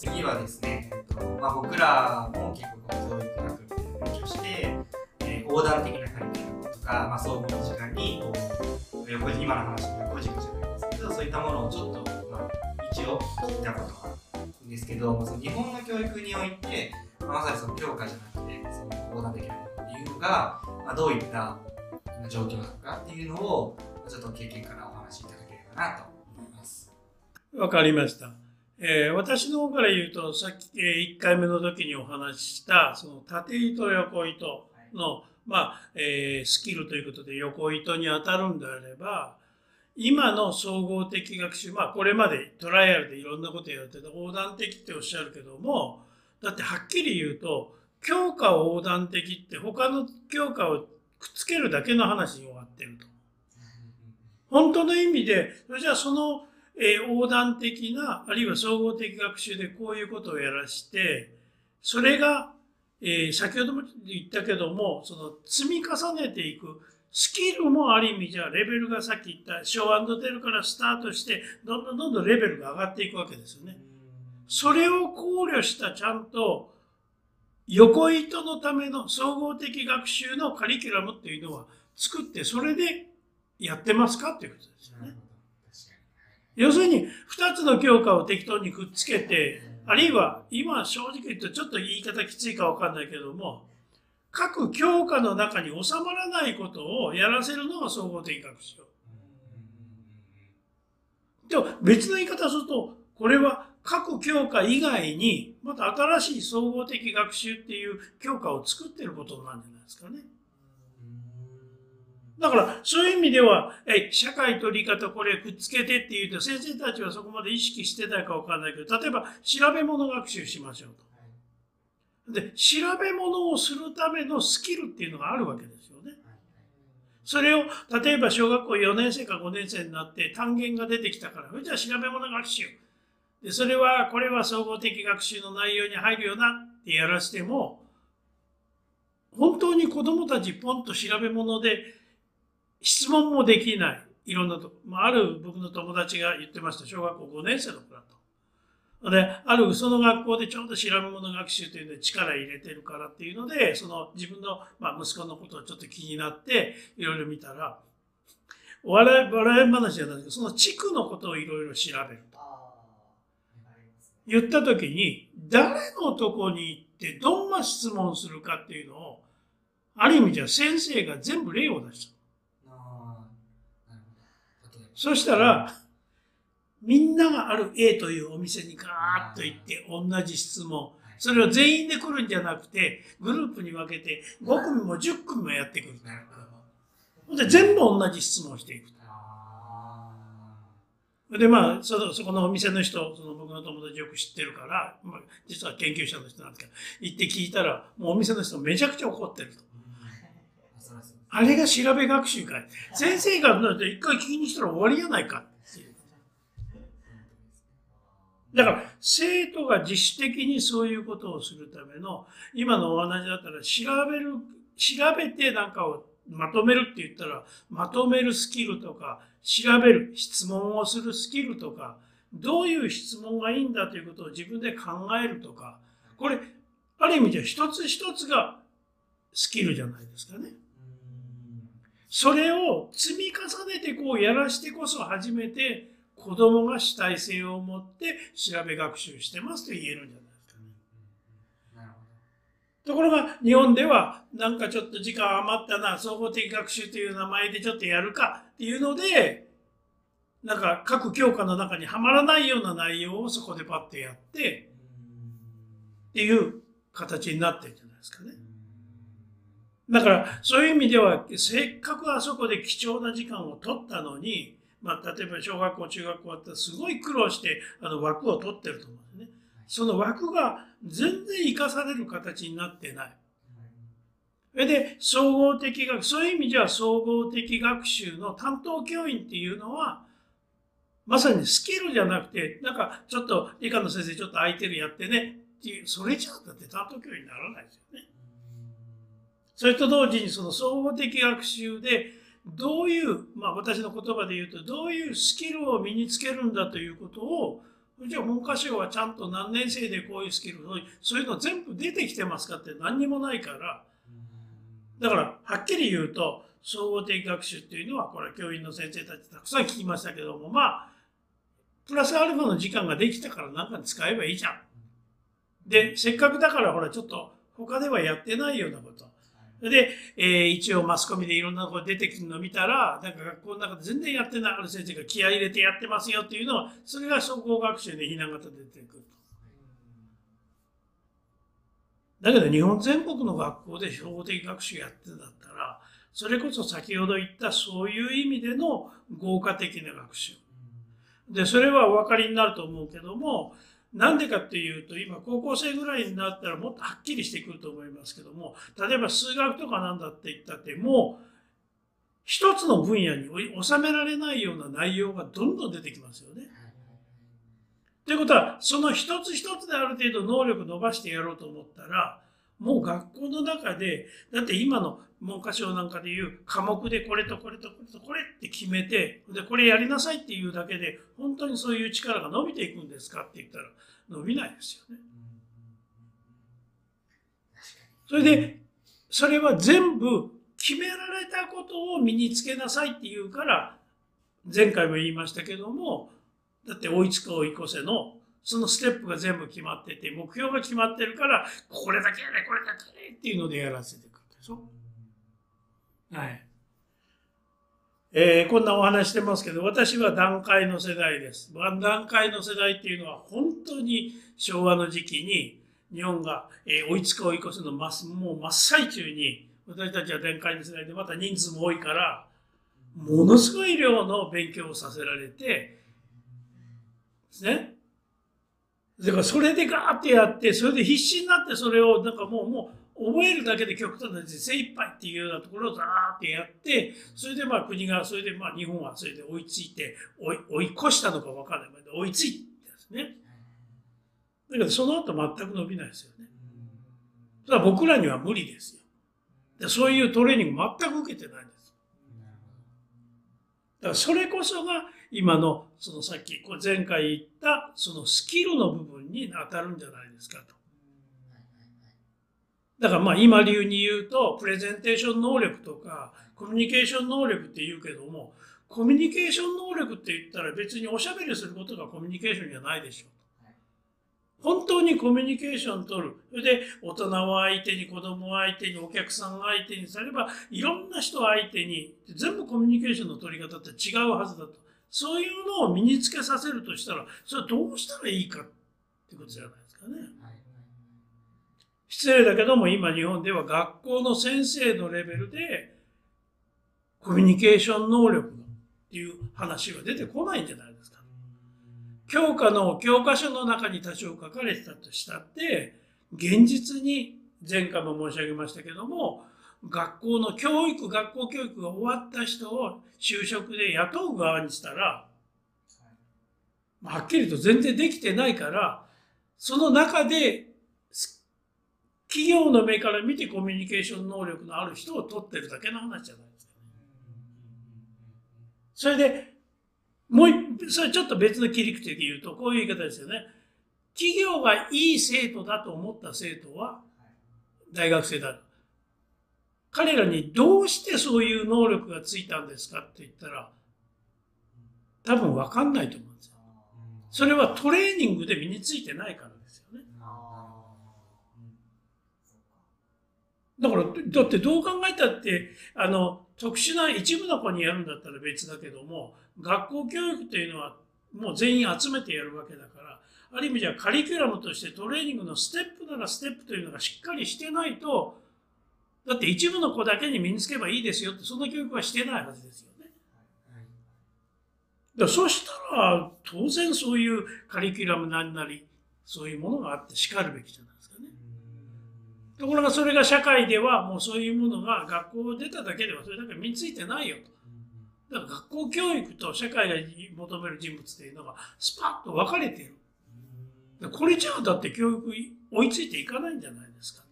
次はですね、えっとまあ、僕らも結構教育学っていうの勉強して、えー、横断的なカリキュラムとか、まあ、総合の時間にこう横今の話の横軸じゃないですけどそういったものをちょっと、まあ、一応聞いたことがあるんですけどまあその日本の教育において、まあ、まさにその教科じゃなくてその横断的なものっていうのが、まあ、どういった状況なのかっていうのをちょっと経験からお話しいただければなと思います。わかりました。えー、私の方から言うと、さっき、えー、1回目の時にお話しした、その縦糸、横糸の、はい、まあ、えー、スキルということで横糸に当たるんであれば、今の総合的学習、まあ、これまでトライアルでいろんなことやってた横断的っておっしゃるけども、だってはっきり言うと、教科を横断的って他の教科をくっつけるだけの話に終わってると。本当の意味で、それじゃあその、えー、横断的な、あるいは総合的学習でこういうことをやらして、それが、えー、先ほども言ったけども、その積み重ねていくスキルもある意味じゃレベルがさっき言ったショーテルからスタートしてどんどんどんどんレベルが上がっていくわけですよね。それを考慮したちゃんと横糸のための総合的学習のカリキュラムっていうのは作ってそれでやってますかっていうことですよね。要するに2つの教科を適当にくっつけてあるいは今正直言うとちょっと言い方きついか分かんないけども各教科の中に収まらないことをやらせるのが総合的学習。でも別の言い方するとこれは各教科以外にまた新しい総合的学習っていう教科を作ってることなんじゃないですかね。だからそういう意味ではえ社会と理科とこれくっつけてっていうと先生たちはそこまで意識してないか分かんないけど例えば調べ物学習しましょうと。で調べ物をするためのスキルっていうのがあるわけですよね。それを例えば小学校4年生か5年生になって単元が出てきたからそれじゃあ調べ物学習でそれはこれは総合的学習の内容に入るよなってやらせても本当に子どもたちポンと調べ物で質問もできないいろんなとこ、まあ、ある僕の友達が言ってました小学校5年生の子だと。であるその学校でちょうど調べ物学習というので力入れてるからっていうのでその自分の、まあ、息子のことをちょっと気になっていろいろ見たら笑い笑い話じゃないけどその地区のことをいろいろ調べると。言った時に誰のとこに行ってどんな質問するかっていうのをある意味じゃ先生が全部例を出した。そしたらみんながある A というお店にガーッと行って同じ質問それを全員で来るんじゃなくてグループに分けて5組も10組もやってくる。で全部同じ質問をしていく。でまあそのそこのお店の人その僕の友達よく知ってるから、まあ、実は研究者の人なんですけど行って聞いたらもうお店の人めちゃくちゃ怒ってると。あれが調べ学習かい。先生がだって一回聞きにしたら終わりやないかだから生徒が自主的にそういうことをするための今のお話だったら調べる調べてなんかをまとめるって言ったらまとめるスキルとか調べる質問をするスキルとかどういう質問がいいんだということを自分で考えるとかこれある意味じゃ一つ一つがスキルじゃないですかね。それを積み重ねてこうやらしてこそ初めて子供が主体性を持って調べ学習してますと言えるんじゃないですかね。ところが日本ではなんかちょっと時間余ったな総合的学習という名前でちょっとやるかっていうのでなんか各教科の中にはまらないような内容をそこでパッてやってっていう形になってるんじゃないですかね。だからそういう意味ではせっかくあそこで貴重な時間を取ったのに、まあ、例えば小学校中学校だったらすごい苦労してあの枠を取ってると思うんですね。その枠が全然生かされる形になってない。それで総合的学そういう意味では総合的学習の担当教員っていうのはまさにスキルじゃなくてなんかちょっと理科の先生ちょっと空いてるやってねっていうそれじゃだって担当教員にならないですよね。それと同時にその総合的学習でどういう、まあ、私の言葉で言うとどういうスキルを身につけるんだということをじゃあ文科省はちゃんと何年生でこういうスキルそういうの全部出てきてますかって何にもないからだからはっきり言うと総合的学習っていうのはこれ教員の先生たちたくさん聞きましたけどもまあプラスアルファの時間ができたから何かに使えばいいじゃん。でせっかくだからほらちょっと他ではやってないようなこと。で、えー、一応マスコミでいろんなところ出てくるのを見たら、なんか学校の中で全然やってないある先生が気合い入れてやってますよっていうのは、それが総合学習でひな形で出てくる。だけど日本全国の学校で総合的学習やってんだったら、それこそ先ほど言ったそういう意味での豪華的な学習。で、それはお分かりになると思うけども、なんでかっていうと、今高校生ぐらいになったらもっとはっきりしてくると思いますけども、例えば数学とかなんだって言ったって、もう一つの分野に収められないような内容がどんどん出てきますよね。ということは、その一つ一つである程度能力伸ばしてやろうと思ったら、もう学校の中で、だって今の文科省なんかでいう科目でこれとこれとこれとこれって決めて、で、これやりなさいっていうだけで、本当にそういう力が伸びていくんですかって言ったら、伸びないですよね。それで、それは全部決められたことを身につけなさいっていうから、前回も言いましたけども、だって追いつく追い越せのそのステップが全部決まってて、目標が決まってるから、これだけやれ、これだけやれっていうのでやらせてくるでしょ？はい。えー、こんなお話してますけど、私は段階の世代です。段階の世代っていうのは本当に昭和の時期に日本が、えー、追いつく追い越すのますもう真っ最中に私たちは段階の世代でまた人数も多いからものすごい量の勉強をさせられてですね。だからそれでガーってやってそれで必死になってそれをなんかもうもう覚えるだけで極端な人精一杯っていうようなところをザーってやって、それでまあ国が、それでまあ日本はそれで追いついて、追い追い越したのか分からないまで追いついてですね。だけどその後全く伸びないですよね。ただ僕らには無理ですよ。でそういうトレーニング全く受けてないんです。だからそれこそが今のそのさっき前回言ったそのスキルの部分に当たるんじゃないですかと。だからまあ今流に言うと、プレゼンテーション能力とか、コミュニケーション能力って言うけども、コミュニケーション能力って言ったら別におしゃべりすることがコミュニケーションじゃないでしょう。本当にコミュニケーション取る。それで大人を相手に子供を相手にお客さんを相手にさればいろんな人を相手に全部コミュニケーションの取り方って違うはずだと。そういうのを身につけさせるとしたらそれはどうしたらいいかってことじゃないですかね。失礼だけども今日本では学校の先生のレベルでコミュニケーション能力っていう話が出てこないんじゃないですか。教科の教科書の中に多少書かれてたとしたって現実に前回も申し上げましたけども学校の教育学校教育が終わった人を就職で雇う側にしたらはっきりと全然できてないからその中で企業の目から見てコミュニケーション能力のある人を取ってるだけの話じゃないですか、ね。それで、もうそれちょっと別の切り口で言うと、こういう言い方ですよね。企業がいい生徒だと思った生徒は大学生だ。彼らにどうしてそういう能力がついたんですかって言ったら、多分分かんないと思うんですよ。それはトレーニングで身についてないから。だから、だってどう考えたって、あの、特殊な一部の子にやるんだったら別だけども、学校教育っていうのはもう全員集めてやるわけだから、ある意味じゃカリキュラムとしてトレーニングのステップならステップというのがしっかりしてないと、だって一部の子だけに身につけばいいですよって、そんな教育はしてないはずですよね。だそしたら、当然そういうカリキュラム何なり、そういうものがあってしかるべきじゃない。ところがそれが社会ではもうそういうものが学校を出ただけではそれだけ身についてないよと。だから学校教育と社会が求める人物っていうのがスパッと分かれている。これじゃあだって教育追いついていかないんじゃないですか。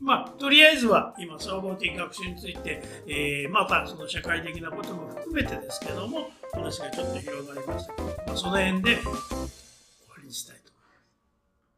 まあ、とりあえずは今総合的学習について、えー、またその社会的なことも含めてですけども話がちょっと広がりました、まあ、その辺で終わりにしたい